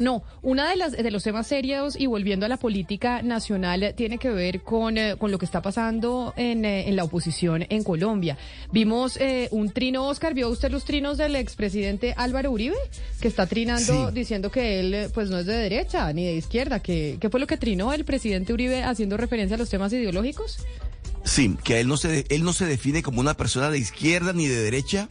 No, una de las de los temas serios y volviendo a la política nacional tiene que ver con, eh, con lo que está pasando en, eh, en la oposición en Colombia. Vimos eh, un trino, Oscar, ¿vio usted los trinos del expresidente Álvaro Uribe? Que está trinando diciendo que él eh, pues no es de derecha ni de izquierda. que ¿Qué fue lo que trinó el presidente Uribe haciendo referencia a los temas ideológicos? Sí, que él no se, de- él no se define como una persona de izquierda ni de derecha,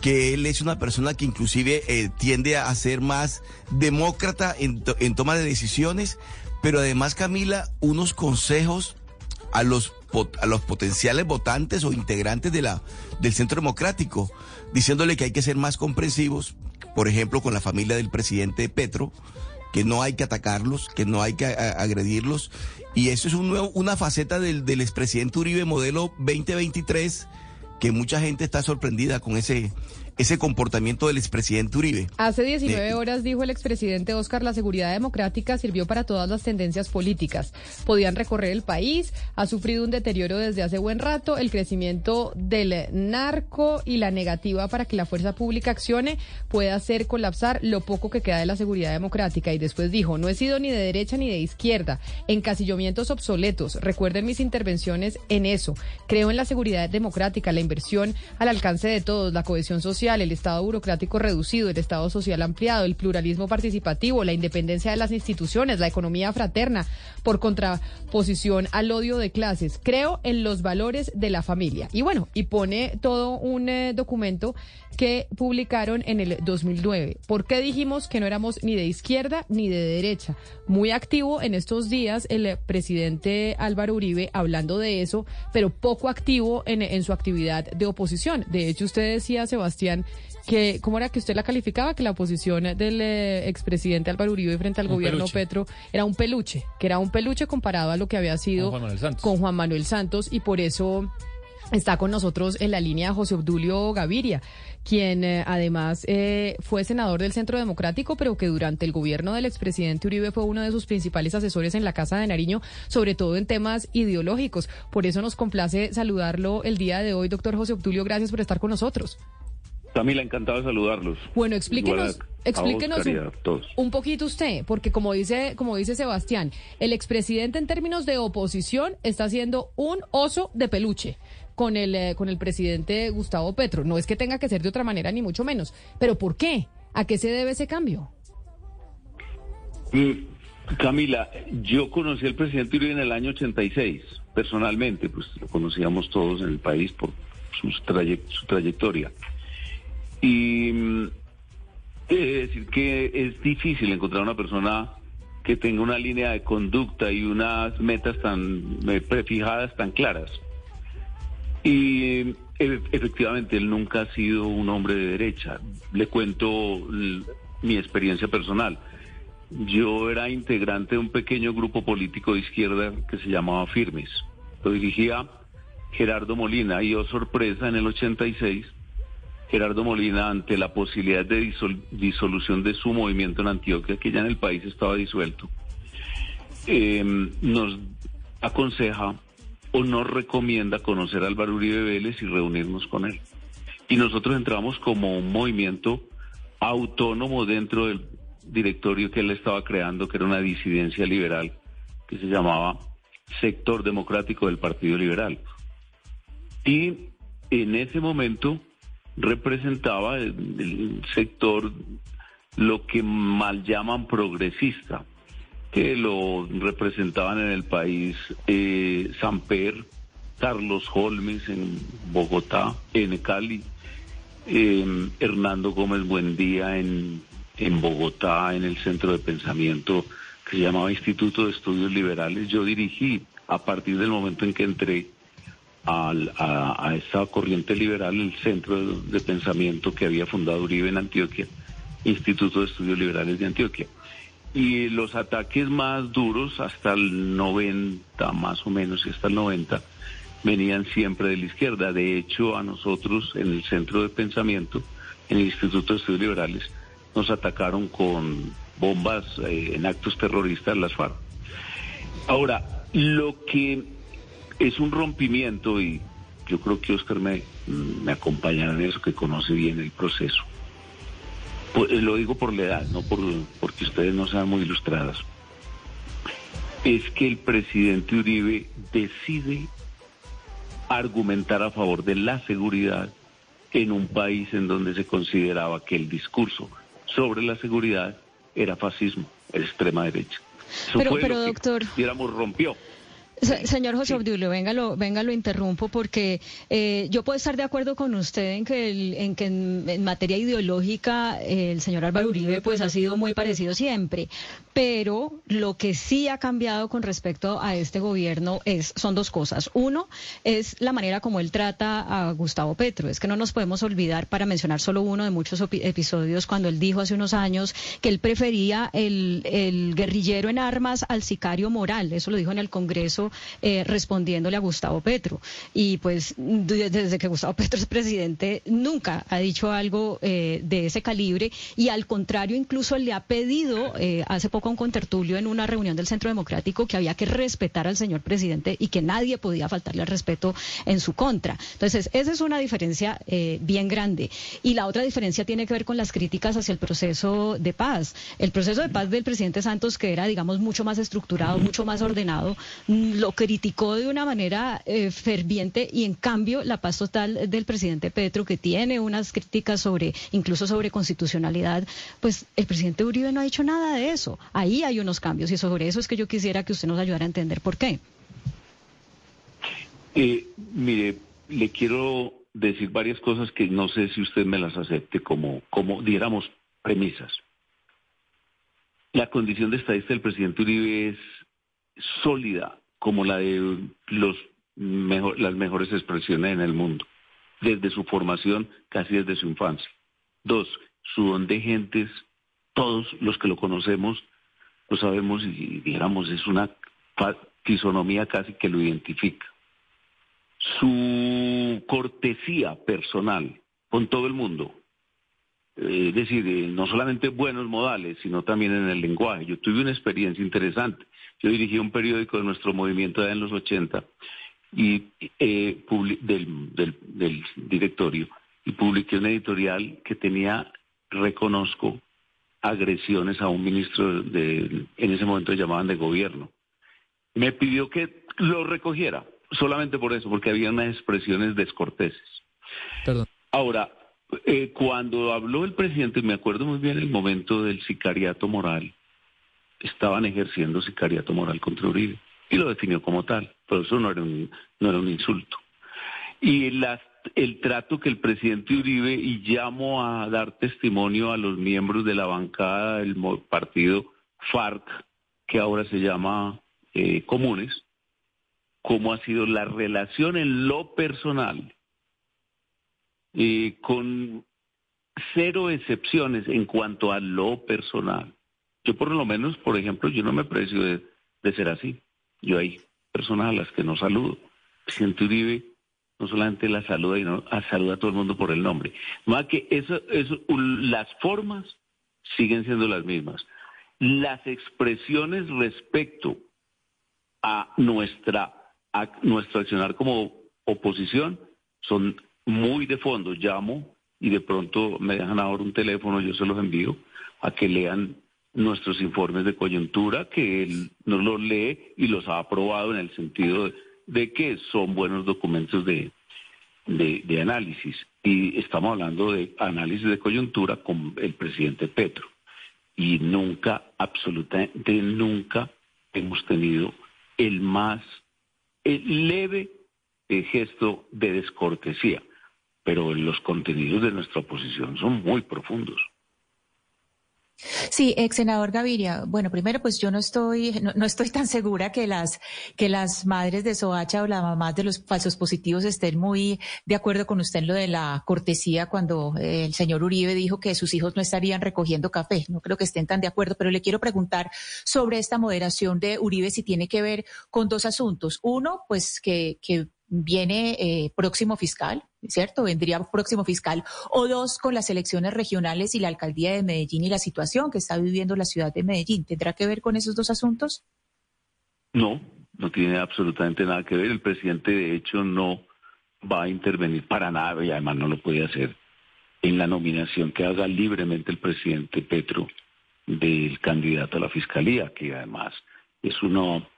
que él es una persona que inclusive eh, tiende a ser más demócrata en, to- en toma de decisiones, pero además Camila, unos consejos a los a los potenciales votantes o integrantes de la del Centro Democrático, diciéndole que hay que ser más comprensivos, por ejemplo, con la familia del presidente Petro, que no hay que atacarlos, que no hay que a- agredirlos. Y eso es un nuevo, una faceta del, del expresidente Uribe modelo 2023, que mucha gente está sorprendida con ese, ese comportamiento del expresidente Uribe. Hace 19 Eh, horas dijo el expresidente Oscar, la seguridad democrática sirvió para todas las tendencias políticas. Podían recorrer el país, ha sufrido un deterioro desde hace buen rato, el crecimiento del narco y la negativa para que la fuerza pública accione puede hacer colapsar lo poco que queda de la seguridad democrática. Y después dijo, no he sido ni de derecha ni de izquierda, encasillamientos obsoletos. Recuerden mis intervenciones en eso. Creo en la seguridad democrática, la inversión al alcance de todos, la cohesión social, el Estado burocrático reducido, el Estado social ampliado, el pluralismo participativo, la independencia de las instituciones, la economía fraterna, por contraposición al odio de clases. Creo en los valores de la familia. Y bueno, y pone todo un eh, documento que publicaron en el 2009. ¿Por qué dijimos que no éramos ni de izquierda ni de derecha? Muy activo en estos días el presidente Álvaro Uribe hablando de eso, pero poco activo en su actividad de oposición. De hecho, usted decía, Sebastián, que ¿cómo era que usted la calificaba? Que la oposición del eh, expresidente Álvaro Uribe frente al Un gobierno peluche. Petro era un peluche, que era un peluche comparado a lo que había sido Con Juan Manuel Santos. con Juan Manuel Santos y por eso está con nosotros en la línea José Obdulio Gaviria, quien eh, además eh, fue senador del Centro Democrático, pero que durante el gobierno del expresidente Uribe fue uno de sus principales asesores en la Casa de Nariño, sobre todo en temas ideológicos. Por eso nos complace saludarlo el día de hoy, doctor José Obdulio. Gracias por estar con nosotros. Camila, encantado de saludarlos. Bueno, explíquenos, explíquenos un, poquito usted, porque como dice, como dice Sebastián, el expresidente en términos de oposición está haciendo un oso de peluche con el, eh, con el presidente Gustavo Petro. No es que tenga que ser de otra manera, ni mucho menos. Pero ¿por qué? ¿A qué se debe ese cambio? Mm, Camila, yo conocí al presidente Uribe en el año 86, personalmente, pues lo conocíamos todos en el país por sus traye- su trayectoria. Y mm, de decir que es difícil encontrar una persona que tenga una línea de conducta y unas metas tan eh, prefijadas, tan claras. Y e- efectivamente, él nunca ha sido un hombre de derecha. Le cuento mi experiencia personal. Yo era integrante de un pequeño grupo político de izquierda que se llamaba Firmes. Lo dirigía Gerardo Molina y, oh sorpresa, en el 86, Gerardo Molina, ante la posibilidad de disol- disolución de su movimiento en Antioquia, que ya en el país estaba disuelto, eh, nos aconseja o nos recomienda conocer a Álvaro Uribe Vélez y reunirnos con él. Y nosotros entramos como un movimiento autónomo dentro del directorio que él estaba creando, que era una disidencia liberal, que se llamaba Sector Democrático del Partido Liberal. Y en ese momento representaba el, el sector lo que mal llaman progresista, que lo representaban en el país eh, Samper, Carlos Holmes en Bogotá, en Cali, eh, Hernando Gómez Buendía en, en Bogotá, en el centro de pensamiento que se llamaba Instituto de Estudios Liberales. Yo dirigí a partir del momento en que entré al- a, a esa corriente liberal el centro de, pensamiento que había fundado Uribe en Antioquia Instituto de Estudios Liberales de Antioquia. Y los ataques más duros, hasta el 90 más o menos, y hasta el 90, venían siempre de la izquierda. De hecho, a nosotros en el centro de pensamiento, en el Instituto de Estudios Liberales, nos atacaron con bombas eh, en actos terroristas las FARC. Ahora, lo que es un rompimiento, y yo creo que Oscar me, me acompañará en eso, que conoce bien el proceso. Pues, lo digo por la edad, no por, porque ustedes no sean muy ilustradas. Es que el presidente Uribe decide argumentar a favor de la seguridad en un país en donde se consideraba que el discurso sobre la seguridad era fascismo, extrema derecha. pero, pero doctor, digamos, rompió señor José Obdulio, venga, lo, venga, lo interrumpo porque eh, yo puedo estar de acuerdo con usted en que, en, que en, materia ideológica el señor Álvaro Uribe pues ha sido muy parecido siempre, pero lo que sí ha cambiado con respecto a este gobierno es son dos cosas. Uno es la manera como él trata a Gustavo Petro. Es que no nos podemos olvidar, para mencionar solo uno de muchos episodios, cuando él dijo hace unos años que él prefería el, el guerrillero en armas al sicario moral. Eso lo dijo en el Congreso eh, respondiéndole a Gustavo Petro. Y pues desde que Gustavo Petro es presidente nunca ha dicho algo eh, de ese calibre y al contrario incluso le ha pedido eh, hace poco a un contertulio en una reunión del Centro Democrático que había que respetar al señor presidente y que nadie podía faltarle al respeto en su contra. Entonces, esa es una diferencia bien grande. Y la otra diferencia tiene que ver con las críticas hacia el proceso de paz. El proceso de paz del presidente Santos, que era, digamos, mucho más estructurado, mucho más ordenado, lo criticó de una manera eh, ferviente y en cambio la paz total del presidente Petro, que tiene unas críticas sobre, incluso sobre constitucionalidad, pues el presidente Uribe no ha dicho nada de eso. Ahí hay unos cambios y sobre eso es que yo quisiera que usted nos ayudara a entender por qué. Eh, mire, le quiero decir varias cosas que no sé si usted me las acepte como, como diéramos premisas. La condición de estadista del presidente Uribe es sólida como la de los las mejores expresiones en el mundo, desde su formación, casi desde su infancia. Dos, su don de gentes, todos los que lo conocemos lo sabemos y digamos es una fisonomía casi que lo identifica. Su cortesía personal con todo el mundo, es decir, eh, no solamente buenos modales, sino también en el lenguaje. Yo tuve una experiencia interesante. Yo dirigí un periódico de nuestro movimiento en los 80 y, eh, del, del, directorio y publiqué una editorial que tenía, reconozco, agresiones a un ministro de, en ese momento llamaban de gobierno. Me pidió que lo recogiera, solamente por eso, porque había unas expresiones descorteses. Perdón. Ahora, eh, cuando habló el presidente, me acuerdo muy bien el momento del sicariato moral, estaban ejerciendo sicariato moral contra Uribe y lo definió como tal, pero eso no era un, insulto. Y el trato que el presidente Uribe, y llamo a dar testimonio a los miembros de la bancada del partido FARC, que ahora se llama eh, Comunes, cómo ha sido la relación en lo personal, eh, con cero excepciones en cuanto a lo personal yo por lo menos, por ejemplo, yo no me aprecio de, ser así. Yo hay personas a las que no saludo. Siento Uribe no solamente la saluda, sino a saluda a todo el mundo por el nombre. Más que eso, eso, las formas siguen siendo las mismas. Las expresiones respecto a nuestra a nuestro accionar como oposición son muy de fondo. Llamo y de pronto me dejan ahora un teléfono, yo se los envío a que lean nuestros informes de coyuntura, que él nos los lee y los ha aprobado en el sentido de, que son buenos documentos de, de, análisis. Y estamos hablando de análisis de coyuntura con el presidente Petro. Y nunca, absolutamente nunca, hemos tenido el más leve eh, gesto de descortesía. Pero los contenidos de nuestra oposición son muy profundos. Sí, ex senador Gaviria. Bueno, primero, pues yo no estoy, no, estoy tan segura que las, que las madres de Soacha o las mamás de los falsos positivos estén muy de acuerdo con usted en lo de la cortesía cuando eh, el señor Uribe dijo que sus hijos no estarían recogiendo café. No creo que estén tan de acuerdo, pero le quiero preguntar sobre esta moderación de Uribe si tiene que ver con dos asuntos. Uno, pues que, que viene eh, próximo fiscal, ¿cierto? Vendría próximo fiscal. O dos, con las elecciones regionales y la alcaldía de Medellín y la situación que está viviendo la ciudad de Medellín. ¿Tendrá que ver con esos dos asuntos? No, no tiene absolutamente nada que ver. El presidente, de hecho, no va a intervenir para nada y además no lo puede hacer en la nominación que haga libremente el presidente Petro del candidato a la fiscalía, que además es uno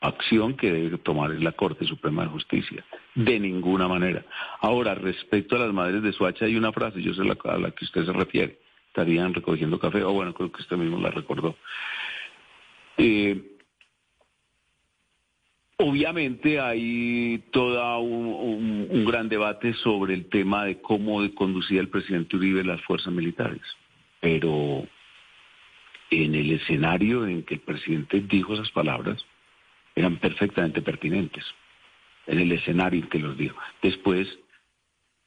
acción que debe tomar la Corte Suprema de Justicia. De ninguna manera. Ahora, respecto a las madres de Suacha, hay una frase, yo sé la, a la que usted se refiere. Estarían recogiendo café, o bueno, creo que usted mismo la recordó. Eh, obviamente hay todo un, gran debate sobre el tema de cómo conducía el presidente Uribe las fuerzas militares. Pero en el escenario en que el presidente dijo esas palabras, eran perfectamente pertinentes en el escenario en que los dijo. Después,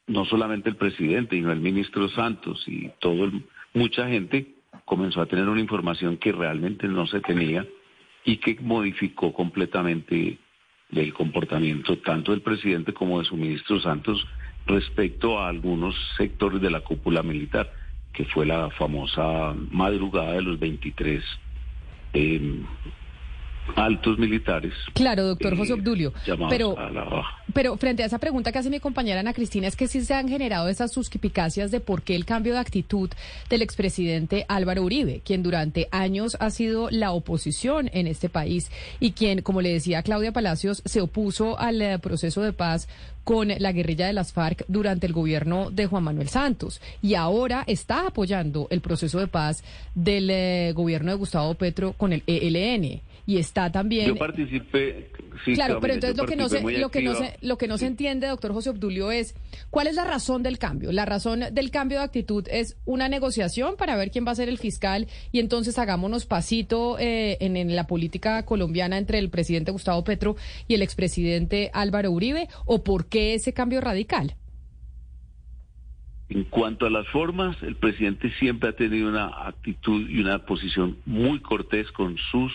no solamente el presidente, sino el ministro Santos y todo mucha gente comenzó a tener una información que realmente no se tenía y que modificó completamente el comportamiento tanto del presidente como de su ministro Santos respecto a algunos sectores de la cúpula militar, que fue la famosa madrugada de los 23 eh, altos militares. Claro, doctor José Obdulio. Pero, pero frente a esa pregunta que hace mi compañera Ana Cristina, es que sí se han generado esas suspicacias de por qué el cambio de actitud del expresidente Álvaro Uribe, quien durante años ha sido la oposición en este país y quien, como le decía Claudia Palacios, se opuso al eh, proceso de paz con la guerrilla de las FARC durante el gobierno de Juan Manuel Santos y ahora está apoyando el proceso de paz del eh, gobierno de Gustavo Petro con el ELN y está también. Yo participé. claro, pero entonces lo que no se, lo que no se, lo que no se entiende, doctor José Obdulio, es cuál es la razón del cambio. La razón del cambio de actitud es una negociación para ver quién va a ser el fiscal y entonces hagámonos pasito eh, en, en, la política colombiana entre el presidente Gustavo Petro y el expresidente Álvaro Uribe, o por qué ese cambio radical. En cuanto a las formas, el presidente siempre ha tenido una actitud y una posición muy cortés con sus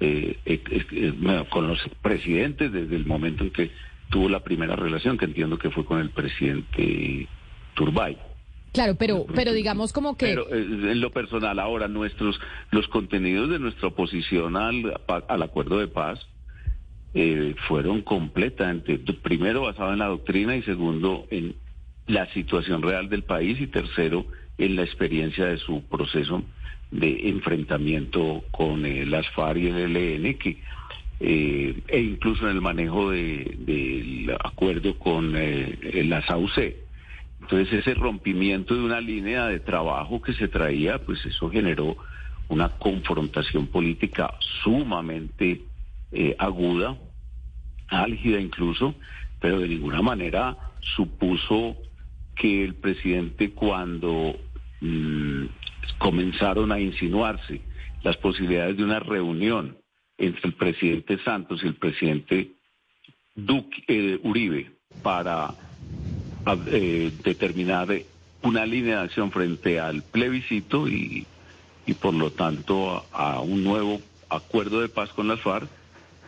eh, eh, eh, con los presidentes desde el momento en que tuvo la primera relación, que entiendo que fue con el presidente Turbay. Claro, pero, pero digamos como que... Pero en lo personal, ahora nuestros, los contenidos de nuestra oposición al, al acuerdo de paz fueron completamente, primero basado en la doctrina y segundo en la situación real del país y tercero en la experiencia de su proceso de enfrentamiento con eh, las FARC y el ELN, que, eh, e incluso en el manejo del acuerdo con eh, la SAUC. Entonces ese rompimiento de una línea de trabajo que se traía, pues eso generó una confrontación política sumamente aguda, álgida incluso, pero de ninguna manera supuso que el presidente cuando mm, comenzaron a insinuarse las posibilidades de una reunión entre el presidente Santos y el presidente Duque, eh, Uribe para eh, determinar una línea de acción frente al plebiscito y, y por lo tanto a, a, un nuevo acuerdo de paz con las FARC,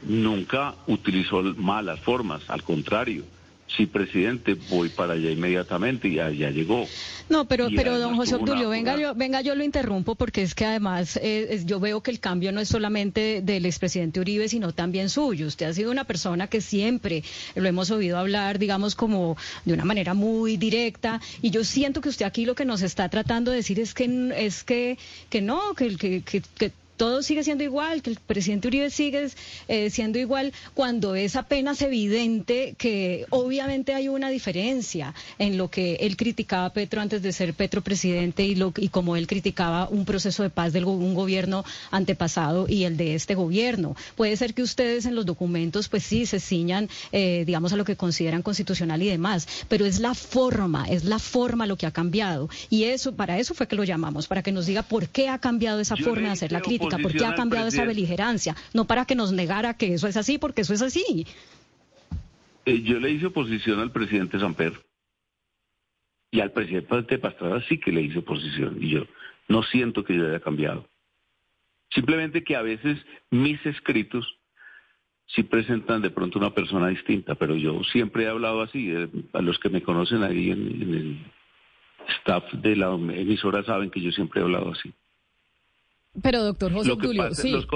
nunca utilizó malas formas, al contrario sí, presidente, voy para allá inmediatamente y allá llegó. No, pero, pero don José Obdulio, venga, yo, venga, yo lo interrumpo porque es que además eh, yo veo que el cambio no es solamente del expresidente Uribe, sino también suyo. Usted ha sido una persona que siempre lo hemos oído hablar, digamos, como de una manera muy directa, y yo siento que usted aquí lo que nos está tratando de decir es que, es que, que no, que, que, que todo sigue siendo igual, que el presidente Uribe sigue eh, siendo igual, cuando es apenas evidente que obviamente hay una diferencia en lo que él criticaba a Petro antes de ser Petro presidente y, lo, y como él criticaba un proceso de paz de un gobierno antepasado y el de este gobierno. Puede ser que ustedes en los documentos, pues sí, se ciñan, eh, digamos, a lo que consideran constitucional y demás, pero es la forma, es la forma lo que ha cambiado. Y eso, para eso fue que lo llamamos, para que nos diga por qué ha cambiado esa forma de hacer la crítica, por qué ha cambiado esa beligerancia, no para que nos negara que eso es así, porque eso es así. Eh, yo le hice oposición al presidente Samper y al presidente Pastrada sí que le hice oposición y yo no siento que yo haya cambiado. Simplemente que a veces mis escritos sí presentan de pronto una persona distinta, pero yo siempre he hablado así. Eh, a los que me conocen ahí en, el staff de la emisora saben que yo siempre he hablado así. Pero doctor José Obdulio, sí. los,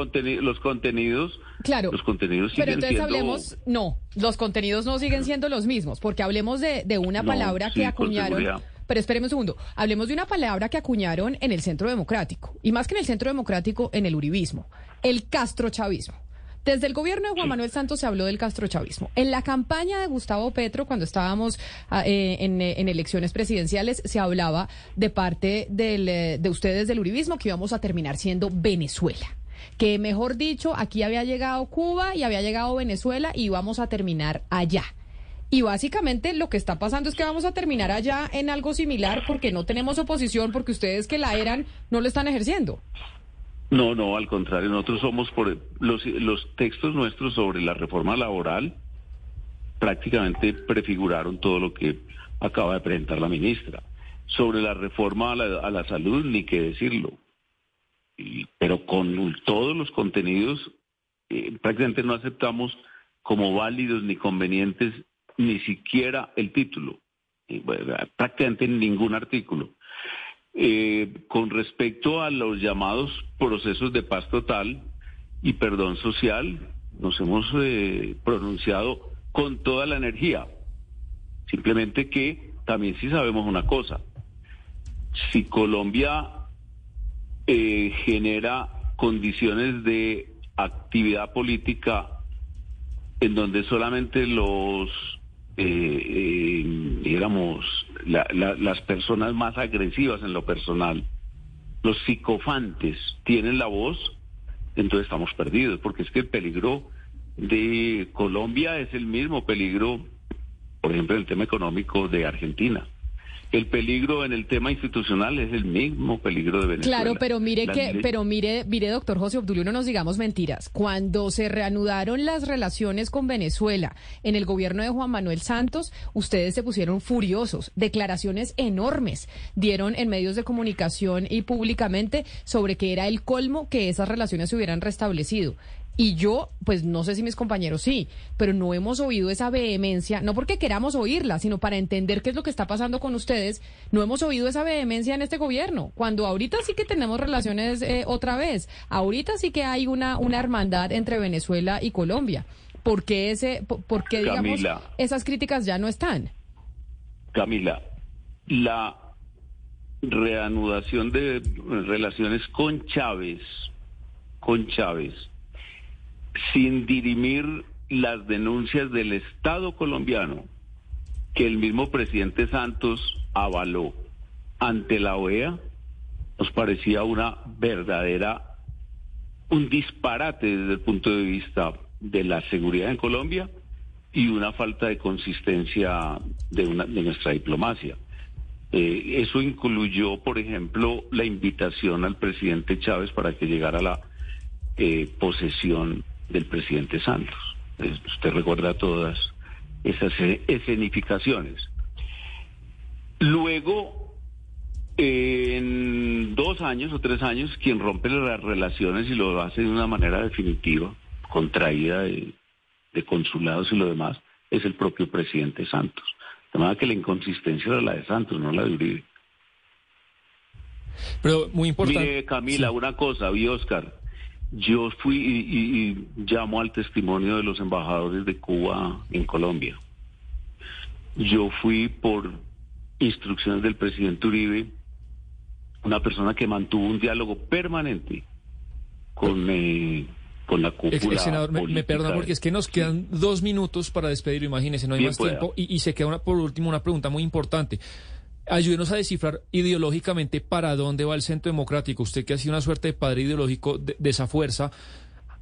los contenidos, claro, los contenidos siguen Pero entonces siendo... hablemos, no, los contenidos no siguen siendo los mismos, porque hablemos de, de una palabra que acuñaron. Pero espéreme un segundo, hablemos de una palabra que acuñaron en el Centro Democrático, y más que en el Centro Democrático, en el Uribismo, el castrochavismo. Desde el gobierno de Juan Manuel Santos se habló del castrochavismo. En la campaña de Gustavo Petro, cuando estábamos ah, eh, eh, en, elecciones presidenciales, se hablaba de parte eh, de ustedes del uribismo que íbamos a terminar siendo Venezuela que mejor dicho, aquí había llegado Cuba y había llegado Venezuela y íbamos a terminar allá. Y básicamente lo que está pasando es que vamos a terminar allá en algo similar porque no tenemos oposición, porque ustedes que la eran no lo están ejerciendo. No, no, al contrario, nosotros somos por los, los textos nuestros sobre la reforma laboral prácticamente prefiguraron todo lo que acaba de presentar la ministra. Sobre la reforma a la, salud, ni qué decirlo. pero con todos los contenidos, eh, prácticamente no aceptamos como válidos ni convenientes ni siquiera el título, prácticamente ningún artículo. Eh, con respecto a los llamados procesos de paz total y perdón social, nos hemos eh, pronunciado con toda la energía. Simplemente que también sí sabemos una cosa. Si Colombia eh, genera condiciones de actividad política en donde solamente los eh, eh, digamos, las personas más agresivas en lo personal, los psicofantes tienen la voz, entonces estamos perdidos, porque es que el peligro de Colombia es el mismo peligro, por ejemplo, en el tema económico de Argentina. El peligro en el tema institucional es el mismo peligro de Venezuela. Claro, pero mire que, pero mire, mire, doctor José Obdulio, no nos digamos mentiras. Cuando se reanudaron las relaciones con Venezuela en el gobierno de Juan Manuel Santos, ustedes se pusieron furiosos. Declaraciones enormes dieron en medios de comunicación y públicamente sobre que era el colmo que esas relaciones se hubieran restablecido. Y yo, pues no sé si mis compañeros sí, pero no hemos oído esa vehemencia, no porque queramos oírla, sino para entender qué es lo que está pasando con ustedes, no hemos oído esa vehemencia en este gobierno, cuando ahorita sí que tenemos relaciones eh, otra vez, ahorita sí que hay una, una hermandad entre Venezuela y Colombia. ¿Por qué, ese, por, qué digamos, esas críticas ya no están? Camila, la reanudación de relaciones con Chávez, con Chávez, sin dirimir las denuncias del Estado colombiano que el mismo presidente Santos avaló ante la OEA, nos parecía una verdadera, un disparate desde el punto de vista de la seguridad en Colombia y una falta de consistencia de, una, de nuestra diplomacia. Eh, eso incluyó, por ejemplo, la invitación al presidente Chávez para que llegara a la eh, posesión del presidente Santos. Usted recuerda todas esas e-, escenificaciones. Luego, en dos años o tres años, quien rompe las relaciones y lo hace de una manera definitiva, contraída de, consulados y lo demás, es el propio presidente Santos. De manera que la inconsistencia era la de Santos, no la de Uribe. Pero muy importante. Mire, Camila, una cosa, vi Oscar. Yo fui y, llamo al testimonio de los embajadores de Cuba en Colombia. Yo fui por instrucciones del presidente Uribe, una persona que mantuvo un diálogo permanente con, eh, con la cúpula. ex senador, me, me perdona porque es que nos quedan dos minutos para despedirlo, imagínese, no hay Bien más pueda. tiempo. Y, y se queda una, por último una pregunta muy importante. Ayúdenos a descifrar ideológicamente para dónde va el centro democrático. Usted que ha sido una suerte de padre ideológico de, esa fuerza.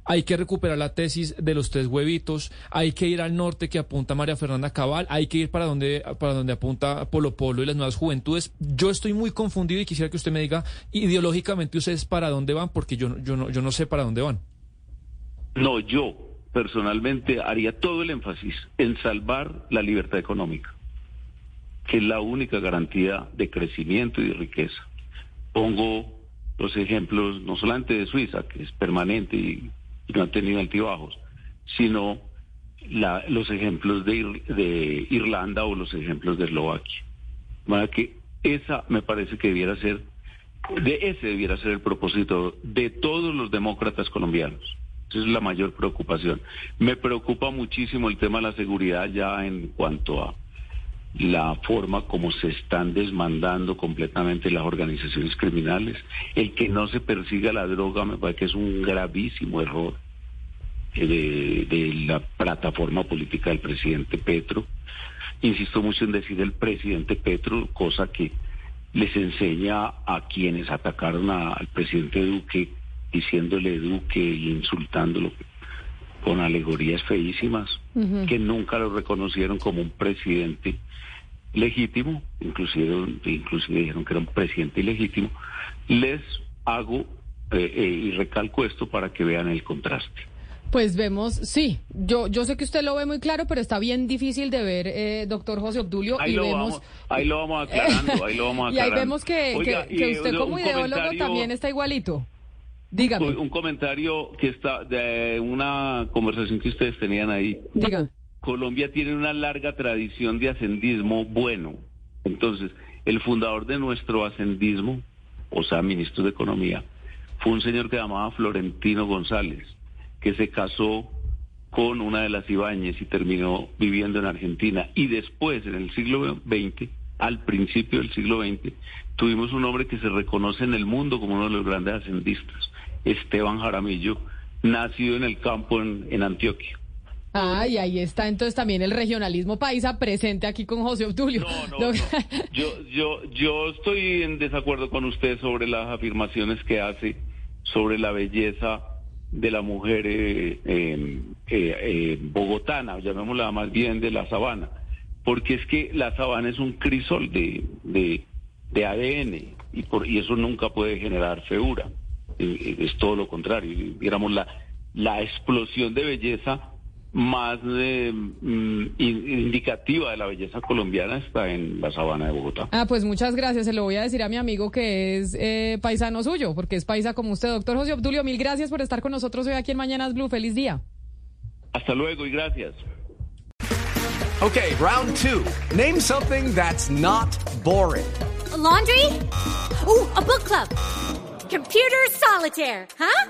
Hay que recuperar la tesis de los tres huevitos, hay que ir al norte que apunta María Fernanda Cabal, hay que ir para donde, para donde apunta Polo Polo y las nuevas juventudes. Yo estoy muy confundido y quisiera que usted me diga ideológicamente ustedes para dónde van, porque yo, yo, no, yo no sé para dónde van. No, yo personalmente haría todo el énfasis en salvar la libertad económica, que es la única garantía de crecimiento y de riqueza. Pongo los ejemplos no solamente de Suiza, que es permanente y, no ha tenido altibajos, sino los ejemplos de, Ir- de Irlanda o los ejemplos de Eslovaquia. Manera que esa me parece que debiera ser, de ese debiera ser el propósito de todos los demócratas colombianos. Esa es la mayor preocupación. Me preocupa muchísimo el tema de la seguridad ya en cuanto a la forma como se están desmandando completamente las organizaciones criminales. El que no se persiga la droga me parece que es un gravísimo error eh, de, de la plataforma política del presidente Petro. Insisto mucho en decir el presidente Petro, cosa que les enseña a quienes atacaron a- al presidente Duque, diciéndole Duque y insultándolo con alegorías feísimas, que nunca lo reconocieron como un presidente legítimo, inclusive, inclusive dijeron que era un presidente ilegítimo, les hago eh, eh, y recalco esto para que vean el contraste. Pues vemos, sí, yo, yo sé que usted lo ve muy claro, pero está bien difícil de ver, eh, doctor José Obdulio, Ahí y lo, vemos... vamos, ahí lo vamos aclarando, ahí lo vamos y ahí aclarando. vemos que, Oiga, que, usted como ideólogo también está igualito. Dígame, Un comentario que está de una conversación que ustedes tenían ahí. dígame. Colombia tiene una larga tradición de ascendismo bueno. Entonces, el fundador de nuestro ascendismo, o sea, ministro de Economía, fue un señor que llamaba Florentino González, que se casó con una de las Ibáñez y terminó viviendo en Argentina. Y después, en el siglo XX, al principio del siglo XX, tuvimos un hombre que se reconoce en el mundo como uno de los grandes ascendistas, Esteban Jaramillo, nacido en el campo en, en Antioquia. Ah, y ahí está entonces también el regionalismo paisa presente aquí con José Obdulio. No, no, no. Yo, yo, yo estoy en desacuerdo con usted sobre las afirmaciones que hace sobre la belleza de la mujer eh, eh, eh, eh, bogotana, llamémosla más bien de la sabana, porque es que la sabana es un crisol de, de, de ADN y, por, y eso nunca puede generar feura. Eh, eh, es todo lo contrario. Digamos, la, la explosión de belleza más eh, mm, in- indicativa de la belleza colombiana está en la sabana de Bogotá. Ah, pues muchas gracias. Se lo voy a decir a mi amigo que es eh, paisano suyo, porque es paisa como usted. Doctor José Obdulio, mil gracias por estar con nosotros hoy aquí en Mañanas Blue. Feliz día. Hasta luego y gracias. Okay, round two. Name something that's not boring. laundry? Ooh, a book club. Computer solitaire, huh?